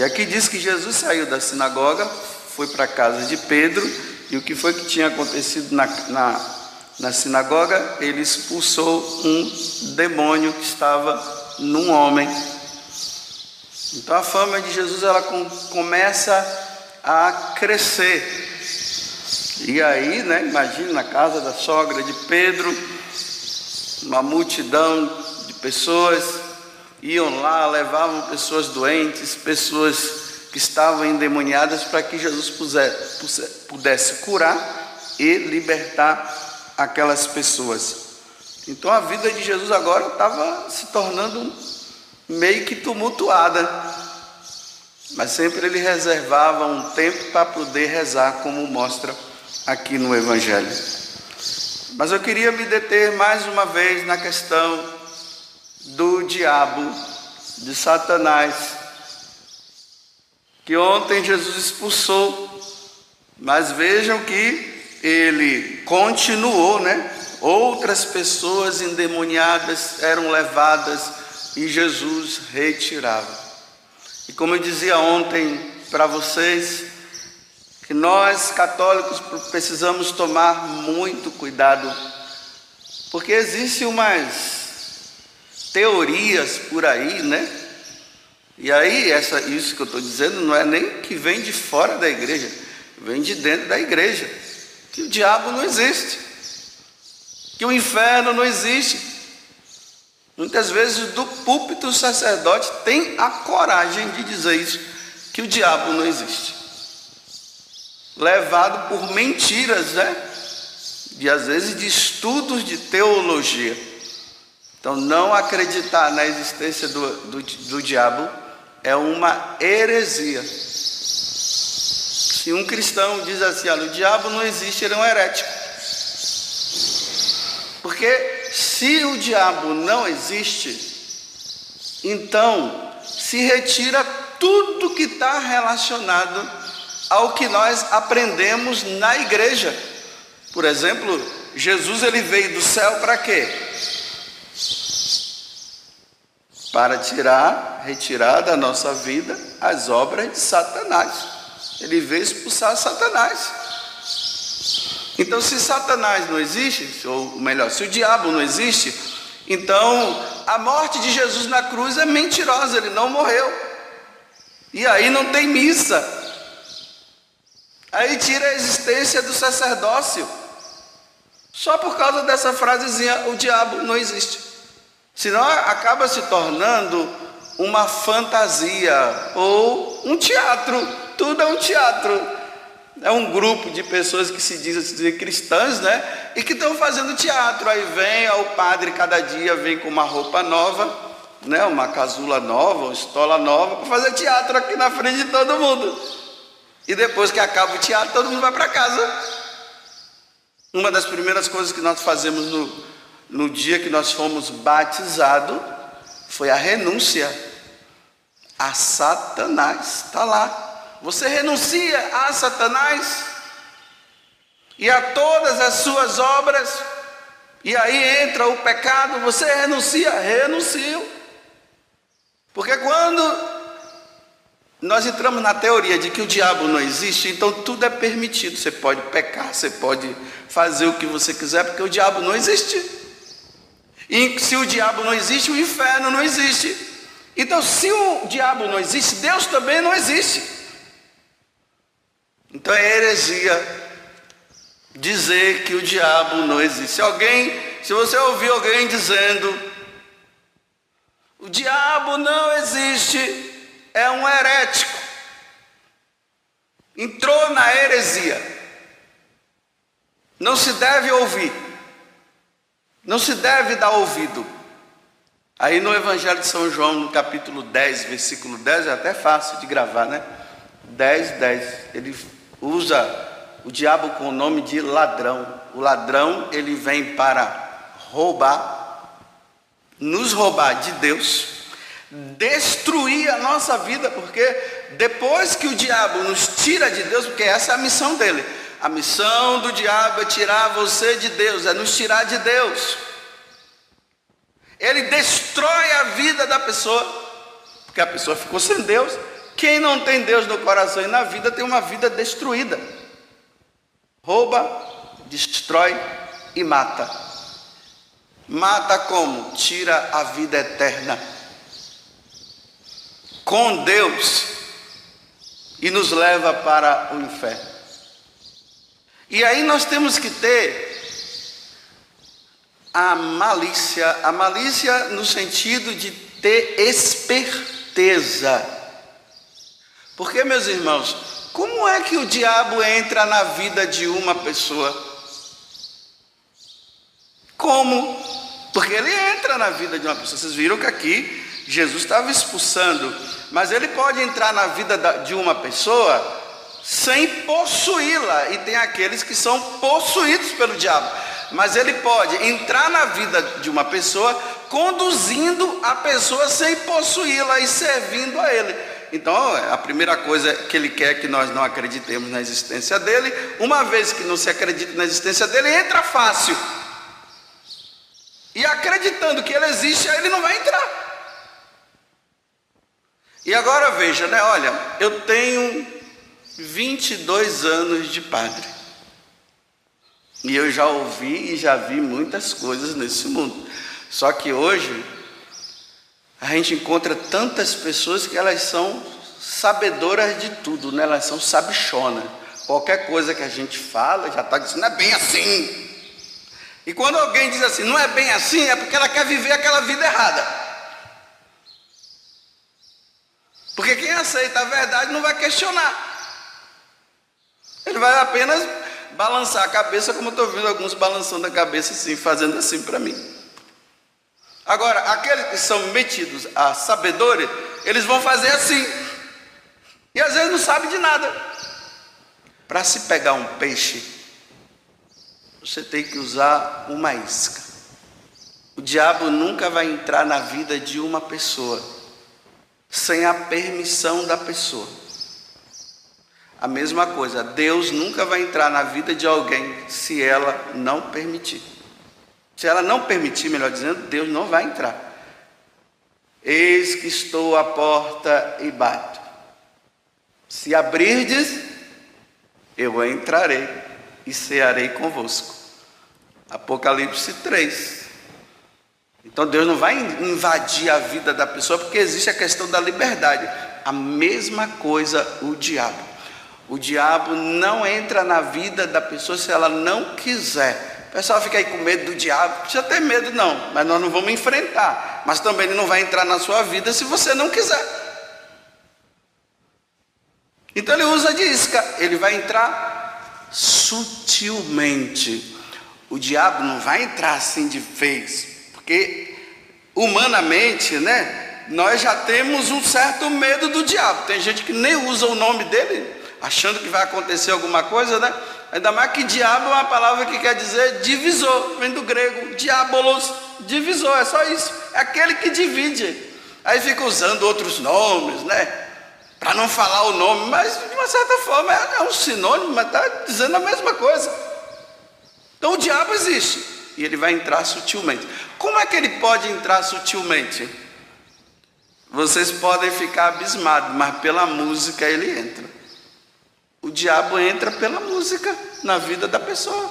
E aqui diz que Jesus saiu da sinagoga, foi para a casa de Pedro, e o que foi que tinha acontecido na, na, na sinagoga? Ele expulsou um demônio que estava num homem. Então a fama de Jesus ela com, começa a crescer. E aí, né, imagina na casa da sogra de Pedro, uma multidão de pessoas iam lá, levavam pessoas doentes, pessoas que estavam endemoniadas para que Jesus pudesse curar e libertar aquelas pessoas. Então a vida de Jesus agora estava se tornando meio que tumultuada, mas sempre ele reservava um tempo para poder rezar, como mostra aqui no Evangelho. Mas eu queria me deter mais uma vez na questão do diabo, de Satanás, que ontem Jesus expulsou, mas vejam que ele continuou, né? Outras pessoas endemoniadas eram levadas e Jesus retirava. E como eu dizia ontem para vocês, que nós católicos precisamos tomar muito cuidado, porque existe umas teorias por aí, né? E aí, essa, isso que eu estou dizendo não é nem que vem de fora da igreja, vem de dentro da igreja. Que o diabo não existe, que o inferno não existe. Muitas vezes do púlpito o sacerdote tem a coragem de dizer isso, que o diabo não existe. Levado por mentiras, né? E às vezes de estudos de teologia. Então, não acreditar na existência do, do, do diabo é uma heresia. Se um cristão diz assim, olha, o diabo não existe, ele é um herético. Porque se o diabo não existe, então se retira tudo que está relacionado ao que nós aprendemos na igreja. Por exemplo, Jesus ele veio do céu para quê? Para tirar, retirar da nossa vida as obras de Satanás. Ele veio expulsar Satanás. Então, se Satanás não existe, ou melhor, se o diabo não existe, então a morte de Jesus na cruz é mentirosa, ele não morreu. E aí não tem missa. Aí tira a existência do sacerdócio. Só por causa dessa frasezinha, o diabo não existe. Senão acaba se tornando uma fantasia ou um teatro. Tudo é um teatro. É um grupo de pessoas que se dizem, cristãs, né? E que estão fazendo teatro. Aí vem o padre cada dia, vem com uma roupa nova, né? Uma casula nova, uma estola nova, para fazer teatro aqui na frente de todo mundo. E depois que acaba o teatro, todo mundo vai para casa. Uma das primeiras coisas que nós fazemos no, no dia que nós fomos batizados, foi a renúncia a Satanás. Está lá. Você renuncia a Satanás e a todas as suas obras, e aí entra o pecado, você renuncia, renuncio. Porque quando nós entramos na teoria de que o diabo não existe, então tudo é permitido. Você pode pecar, você pode fazer o que você quiser, porque o diabo não existe. E se o diabo não existe, o inferno não existe. Então, se o diabo não existe, Deus também não existe. Então é heresia dizer que o diabo não existe. Se alguém, se você ouvir alguém dizendo o diabo não existe, é um herético. Entrou na heresia. Não se deve ouvir. Não se deve dar ouvido. Aí no Evangelho de São João, no capítulo 10, versículo 10, é até fácil de gravar, né? 10, 10. Ele usa o diabo com o nome de ladrão. O ladrão, ele vem para roubar, nos roubar de Deus, destruir a nossa vida, porque depois que o diabo nos tira de Deus, porque essa é a missão dele, a missão do diabo é tirar você de Deus, é nos tirar de Deus. Ele destrói a vida da pessoa, porque a pessoa ficou sem Deus, Quem não tem Deus no coração e na vida tem uma vida destruída. Rouba, destrói e mata. Mata como? Tira a vida eterna. Com Deus e nos leva para o inferno. E aí nós temos que ter a malícia, a malícia no sentido de ter esperteza. Porque, meus irmãos, como é que o diabo entra na vida de uma pessoa? Como? Porque ele entra na vida de uma pessoa. Vocês viram que aqui Jesus estava expulsando, mas ele pode entrar na vida de uma pessoa sem possuí-la, e tem aqueles que são possuídos pelo diabo mas ele pode entrar na vida de uma pessoa, conduzindo a pessoa sem possuí-la e servindo a ele. Então, a primeira coisa que ele quer é que nós não acreditemos na existência dele. Uma vez que não se acredita na existência dele, entra fácil. E acreditando que ele existe, ele não vai entrar. E agora veja, né? Olha, eu tenho 22 anos de padre. E eu já ouvi e já vi muitas coisas nesse mundo. Só que hoje a gente encontra tantas pessoas que elas são sabedoras de tudo, né? Elas são sabichonas. Qualquer coisa que a gente fala já está dizendo, não é bem assim. E quando alguém diz assim, não é bem assim, é porque ela quer viver aquela vida errada. Porque quem aceita a verdade não vai questionar. Vai apenas balançar a cabeça, como estou vendo alguns balançando a cabeça assim, fazendo assim para mim. Agora, aqueles que são metidos a sabedoria, eles vão fazer assim. E às vezes não sabe de nada. Para se pegar um peixe, você tem que usar uma isca. O diabo nunca vai entrar na vida de uma pessoa sem a permissão da pessoa. A mesma coisa, Deus nunca vai entrar na vida de alguém se ela não permitir. Se ela não permitir, melhor dizendo, Deus não vai entrar. Eis que estou à porta e bato. Se abrirdes, eu entrarei e cearei convosco. Apocalipse 3. Então Deus não vai invadir a vida da pessoa porque existe a questão da liberdade. A mesma coisa o diabo. O diabo não entra na vida da pessoa se ela não quiser. O pessoal fica aí com medo do diabo, não precisa ter medo, não, mas nós não vamos enfrentar. Mas também ele não vai entrar na sua vida se você não quiser. Então ele usa de isca, ele vai entrar sutilmente. O diabo não vai entrar assim de vez, porque humanamente, né? Nós já temos um certo medo do diabo. Tem gente que nem usa o nome dele, achando que vai acontecer alguma coisa, né? Ainda mais que diabo é uma palavra que quer dizer divisor, vem do grego, diabolos, divisor, é só isso, é aquele que divide. Aí fica usando outros nomes, né? Para não falar o nome, mas de uma certa forma é, é um sinônimo, mas está dizendo a mesma coisa. Então o diabo existe e ele vai entrar sutilmente. Como é que ele pode entrar sutilmente? Vocês podem ficar abismados, mas pela música ele entra. O diabo entra pela música na vida da pessoa.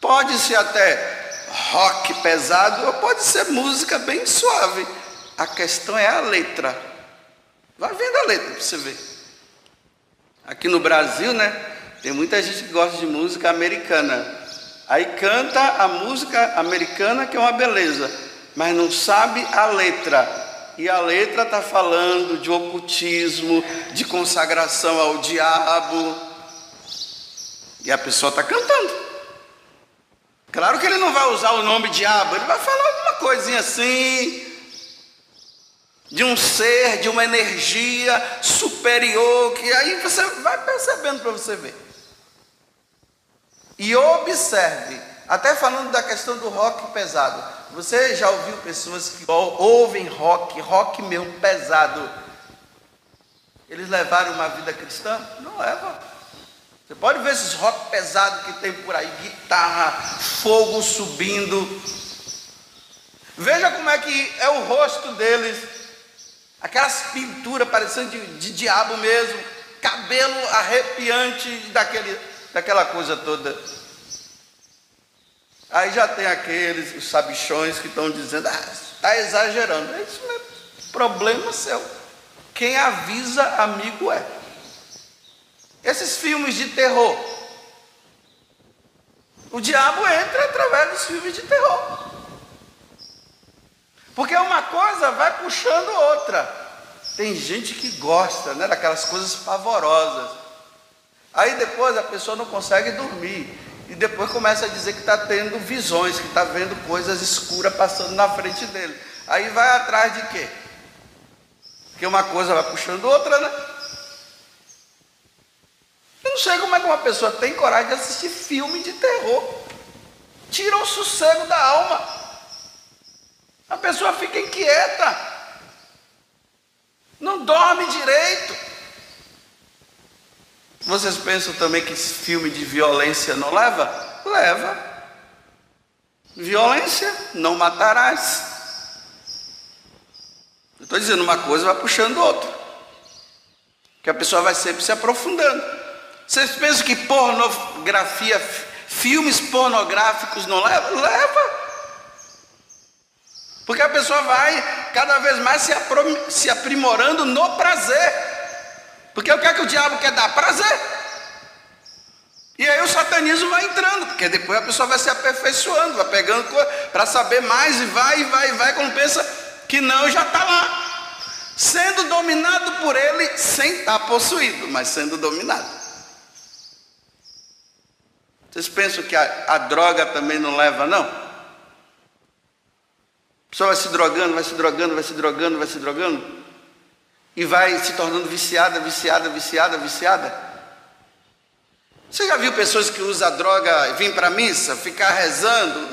Pode ser até rock pesado, ou pode ser música bem suave. A questão é a letra. Vai vendo a letra para você ver. Aqui no Brasil, né? Tem muita gente que gosta de música americana. Aí canta a música americana, que é uma beleza, mas não sabe a letra. E a letra está falando de ocultismo, de consagração ao diabo. E a pessoa está cantando. Claro que ele não vai usar o nome diabo, ele vai falar alguma coisinha assim, de um ser, de uma energia superior, que aí você vai percebendo para você ver. E observe, até falando da questão do rock pesado. Você já ouviu pessoas que ouvem rock, rock mesmo pesado? Eles levaram uma vida cristã? Não levam. Você pode ver esses rock pesados que tem por aí, guitarra, fogo subindo. Veja como é que é o rosto deles. Aquelas pinturas parecendo de, de diabo mesmo, cabelo arrepiante daquele, daquela coisa toda. Aí já tem aqueles, os sabichões que estão dizendo, ah, está exagerando. Isso não é problema seu. Quem avisa, amigo é. Esses filmes de terror. O diabo entra através dos filmes de terror. Porque uma coisa vai puxando outra. Tem gente que gosta né, daquelas coisas pavorosas. Aí depois a pessoa não consegue dormir. E depois começa a dizer que está tendo visões, que está vendo coisas escuras passando na frente dele. Aí vai atrás de quê? Porque uma coisa vai puxando outra, né? Eu não sei como é que uma pessoa tem coragem de assistir filme de terror. Tira o sossego da alma. A pessoa fica inquieta. Não dorme direito. Vocês pensam também que filme de violência não leva? Leva. Violência, não matarás. Eu estou dizendo uma coisa, vai puxando outra. Que a pessoa vai sempre se aprofundando. Vocês pensam que pornografia, filmes pornográficos não leva? Leva. Porque a pessoa vai cada vez mais se aprimorando no prazer. Porque o que é que o diabo quer dar? Prazer. E aí o satanismo vai entrando, porque depois a pessoa vai se aperfeiçoando, vai pegando para saber mais e vai, e vai, e vai, quando pensa que não, já está lá. Sendo dominado por ele sem estar tá possuído, mas sendo dominado. Vocês pensam que a, a droga também não leva, não? A pessoa vai se drogando, vai se drogando, vai se drogando, vai se drogando. E vai se tornando viciada, viciada, viciada, viciada. Você já viu pessoas que usam droga e vêm para a missa, ficar rezando?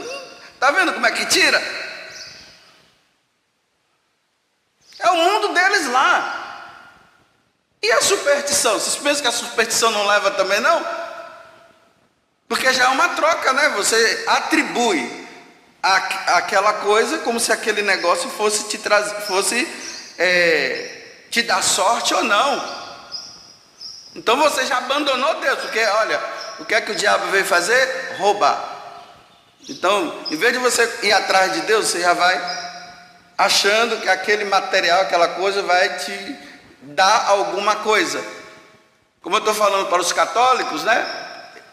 Está vendo como é que tira? É o mundo deles lá. E a superstição? Vocês pensam que a superstição não leva também, não? Porque já é uma troca, né? Você atribui aquela coisa como se aquele negócio fosse te trazer, fosse é, te dar sorte ou não. Então você já abandonou Deus, porque olha, o que é que o diabo veio fazer? Roubar. Então, em vez de você ir atrás de Deus, você já vai achando que aquele material, aquela coisa vai te dar alguma coisa. Como eu estou falando para os católicos, né?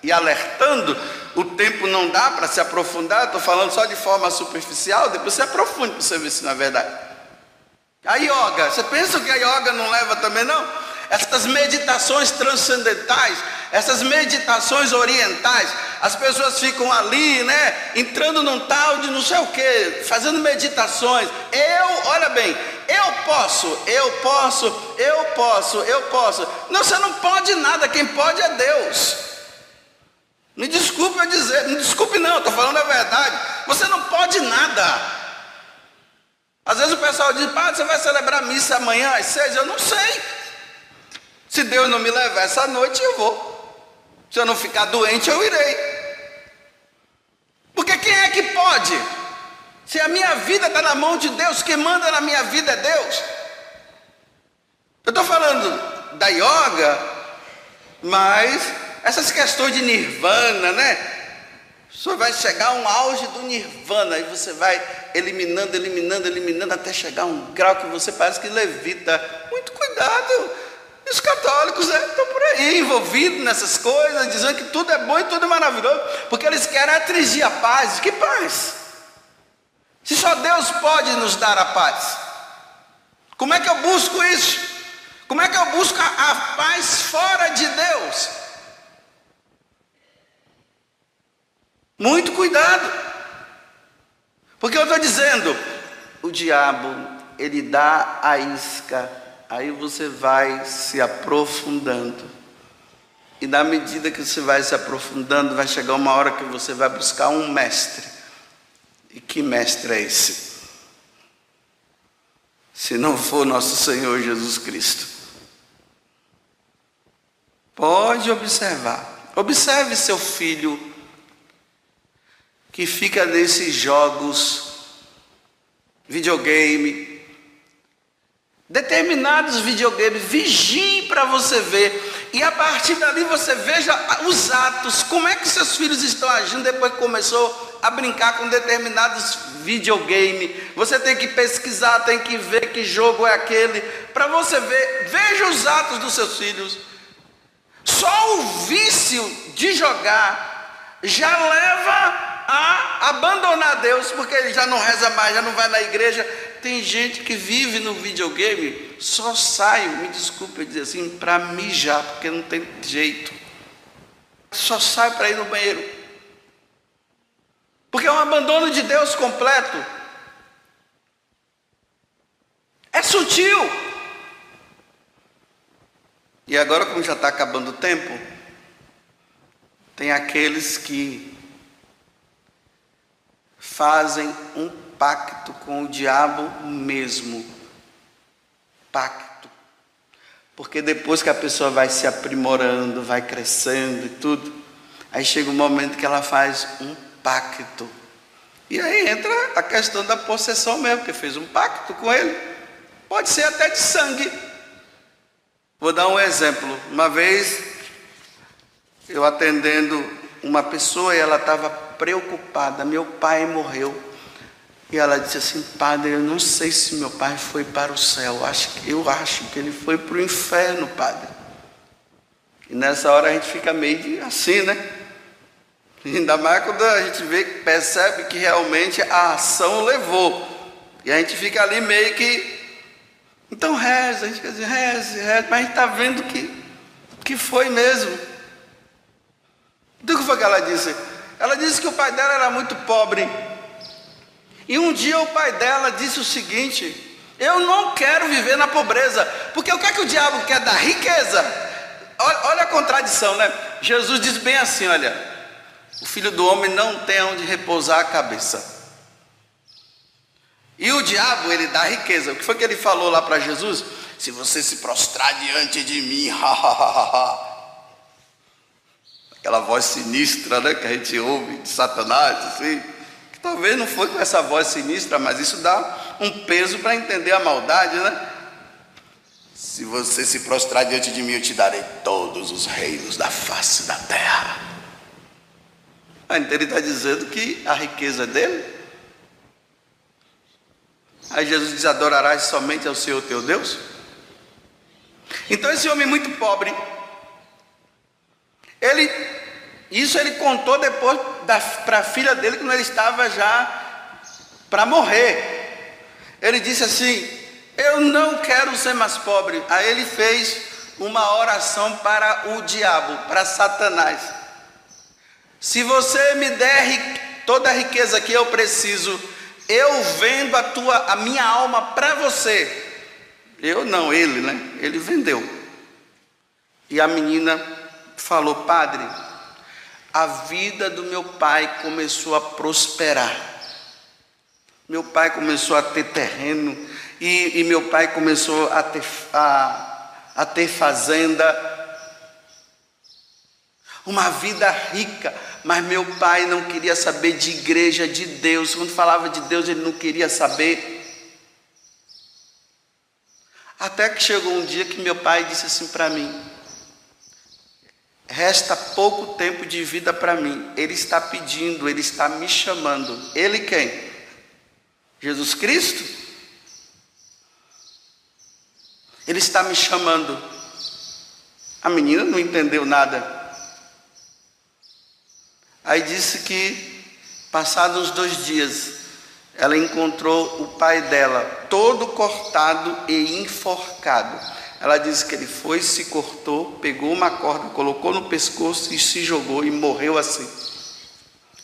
E alertando, o tempo não dá para se aprofundar, estou falando só de forma superficial, depois você aprofunde para você ver se não é verdade. A yoga, você pensa que a yoga não leva também não? Essas meditações transcendentais, essas meditações orientais, as pessoas ficam ali, né, entrando num tal de não sei o que, fazendo meditações. Eu, olha bem, eu posso, eu posso, eu posso, eu posso. Não, você não pode nada, quem pode é Deus. Me desculpe eu dizer, me desculpe não, estou falando a verdade. Você não pode nada. Às vezes o pessoal diz, padre, você vai celebrar missa amanhã às seis? Eu não sei. Se Deus não me levar essa noite, eu vou. Se eu não ficar doente, eu irei. Porque quem é que pode? Se a minha vida está na mão de Deus, quem manda na minha vida é Deus. Eu estou falando da yoga, mas essas questões de nirvana, né? Senhor vai chegar a um auge do nirvana e você vai eliminando, eliminando, eliminando até chegar a um grau que você parece que levita. Muito cuidado. os católicos né, estão por aí envolvidos nessas coisas, dizendo que tudo é bom e tudo é maravilhoso, porque eles querem atingir a paz. Que paz? Se só Deus pode nos dar a paz. Como é que eu busco isso? Como é que eu busco a paz fora de Deus? Muito cuidado. Porque eu estou dizendo, o diabo, ele dá a isca, aí você vai se aprofundando. E na medida que você vai se aprofundando, vai chegar uma hora que você vai buscar um mestre. E que mestre é esse? Se não for nosso Senhor Jesus Cristo. Pode observar. Observe seu filho que fica nesses jogos, videogame, Determinados videogames, vigie para você ver. E a partir dali você veja os atos, como é que seus filhos estão agindo depois que começou a brincar com determinados videogames. Você tem que pesquisar, tem que ver que jogo é aquele, para você ver, veja os atos dos seus filhos. Só o vício de jogar já leva a abandonar Deus, porque ele já não reza mais, já não vai na igreja. Tem gente que vive no videogame, só sai, me desculpe dizer assim, para mijar, porque não tem jeito. Só sai para ir no banheiro. Porque é um abandono de Deus completo. É sutil. E agora, como já está acabando o tempo, tem aqueles que fazem um pacto com o diabo mesmo. Pacto. Porque depois que a pessoa vai se aprimorando, vai crescendo e tudo, aí chega um momento que ela faz um pacto. E aí entra a questão da possessão mesmo, porque fez um pacto com ele. Pode ser até de sangue. Vou dar um exemplo. Uma vez eu atendendo uma pessoa e ela estava preocupada: meu pai morreu. E ela disse assim: Padre, eu não sei se meu pai foi para o céu, eu acho, que ele foi para o inferno, Padre. E nessa hora a gente fica meio assim, né? Ainda mais quando a gente vê, percebe que realmente a ação levou. E a gente fica ali meio que. Então reza, a gente quer dizer, reze, reze, mas a gente está vendo que, que foi mesmo. Do que foi que ela disse? Ela disse que o pai dela era muito pobre. E um dia o pai dela disse o seguinte: Eu não quero viver na pobreza, porque o que é que o diabo quer da riqueza? Olha, olha a contradição, né? Jesus diz bem assim: Olha, o filho do homem não tem onde repousar a cabeça. E o diabo, ele dá riqueza. O que foi que ele falou lá para Jesus? Se você se prostrar diante de mim, ha, ha, ha, ha aquela voz sinistra né, que a gente ouve de Satanás, assim, que talvez não foi com essa voz sinistra, mas isso dá um peso para entender a maldade, né? Se você se prostrar diante de mim, eu te darei todos os reinos da face da terra. Então ele está dizendo que a riqueza é dele. Aí Jesus diz: adorarás somente ao Senhor teu Deus. Então esse homem muito pobre, ele, isso ele contou depois para a filha dele, quando ele estava já para morrer. Ele disse assim: Eu não quero ser mais pobre. Aí ele fez uma oração para o diabo, para Satanás. Se você me der toda a riqueza que eu preciso, eu vendo a tua, a minha alma para você. Eu não, ele, né? Ele vendeu. E a menina falou: Padre, a vida do meu pai começou a prosperar. Meu pai começou a ter terreno, e, e meu pai começou a ter, a, a ter fazenda. Uma vida rica, mas meu pai não queria saber de igreja, de Deus. Quando falava de Deus, ele não queria saber. Até que chegou um dia que meu pai disse assim para mim: Resta pouco tempo de vida para mim. Ele está pedindo, ele está me chamando. Ele quem? Jesus Cristo? Ele está me chamando. A menina não entendeu nada. Aí disse que, passados dois dias, ela encontrou o pai dela todo cortado e enforcado. Ela diz que ele foi, se cortou, pegou uma corda, colocou no pescoço e se jogou e morreu assim.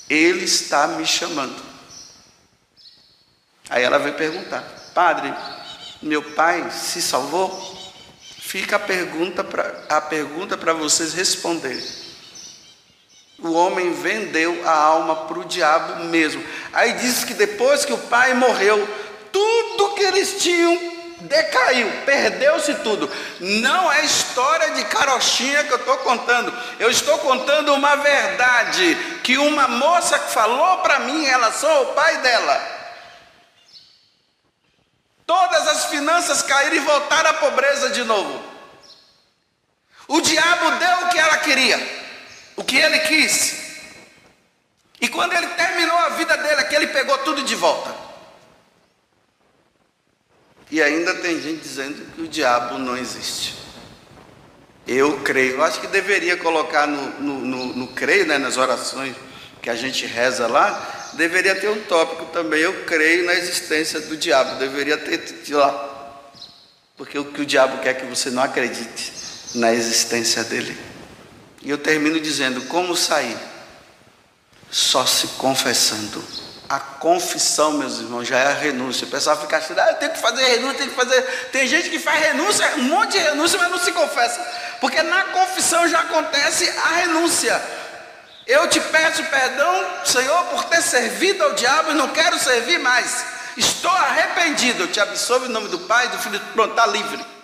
Ele está me chamando. Aí ela veio perguntar: Padre, meu pai se salvou? Fica a pergunta para a pergunta para vocês responderem. O homem vendeu a alma para o diabo mesmo. Aí diz que depois que o pai morreu, tudo que eles tinham decaiu, perdeu-se tudo. Não é história de carochinha que eu estou contando. Eu estou contando uma verdade que uma moça falou para mim em relação ao pai dela. Todas as finanças caíram e voltaram à pobreza de novo. O diabo deu o que ela queria, o que ele quis. E quando ele terminou a vida dele, aqui ele pegou tudo de volta. E ainda tem gente dizendo que o diabo não existe. Eu creio, acho que deveria colocar no, no, no, no creio, né, nas orações que a gente reza lá, deveria ter um tópico também. Eu creio na existência do diabo, deveria ter de lá. Porque o que o diabo quer é que você não acredite na existência dele. E eu termino dizendo: como sair? Só se confessando. A confissão, meus irmãos, já é a renúncia. O pessoal fica achando, ah, eu tenho que fazer renúncia, tenho que fazer. Tem gente que faz renúncia, um monte de renúncia, mas não se confessa. Porque na confissão já acontece a renúncia. Eu te peço perdão, Senhor, por ter servido ao diabo e não quero servir mais. Estou arrependido. Eu te absolvo em nome do Pai, do Filho, pronto, está livre.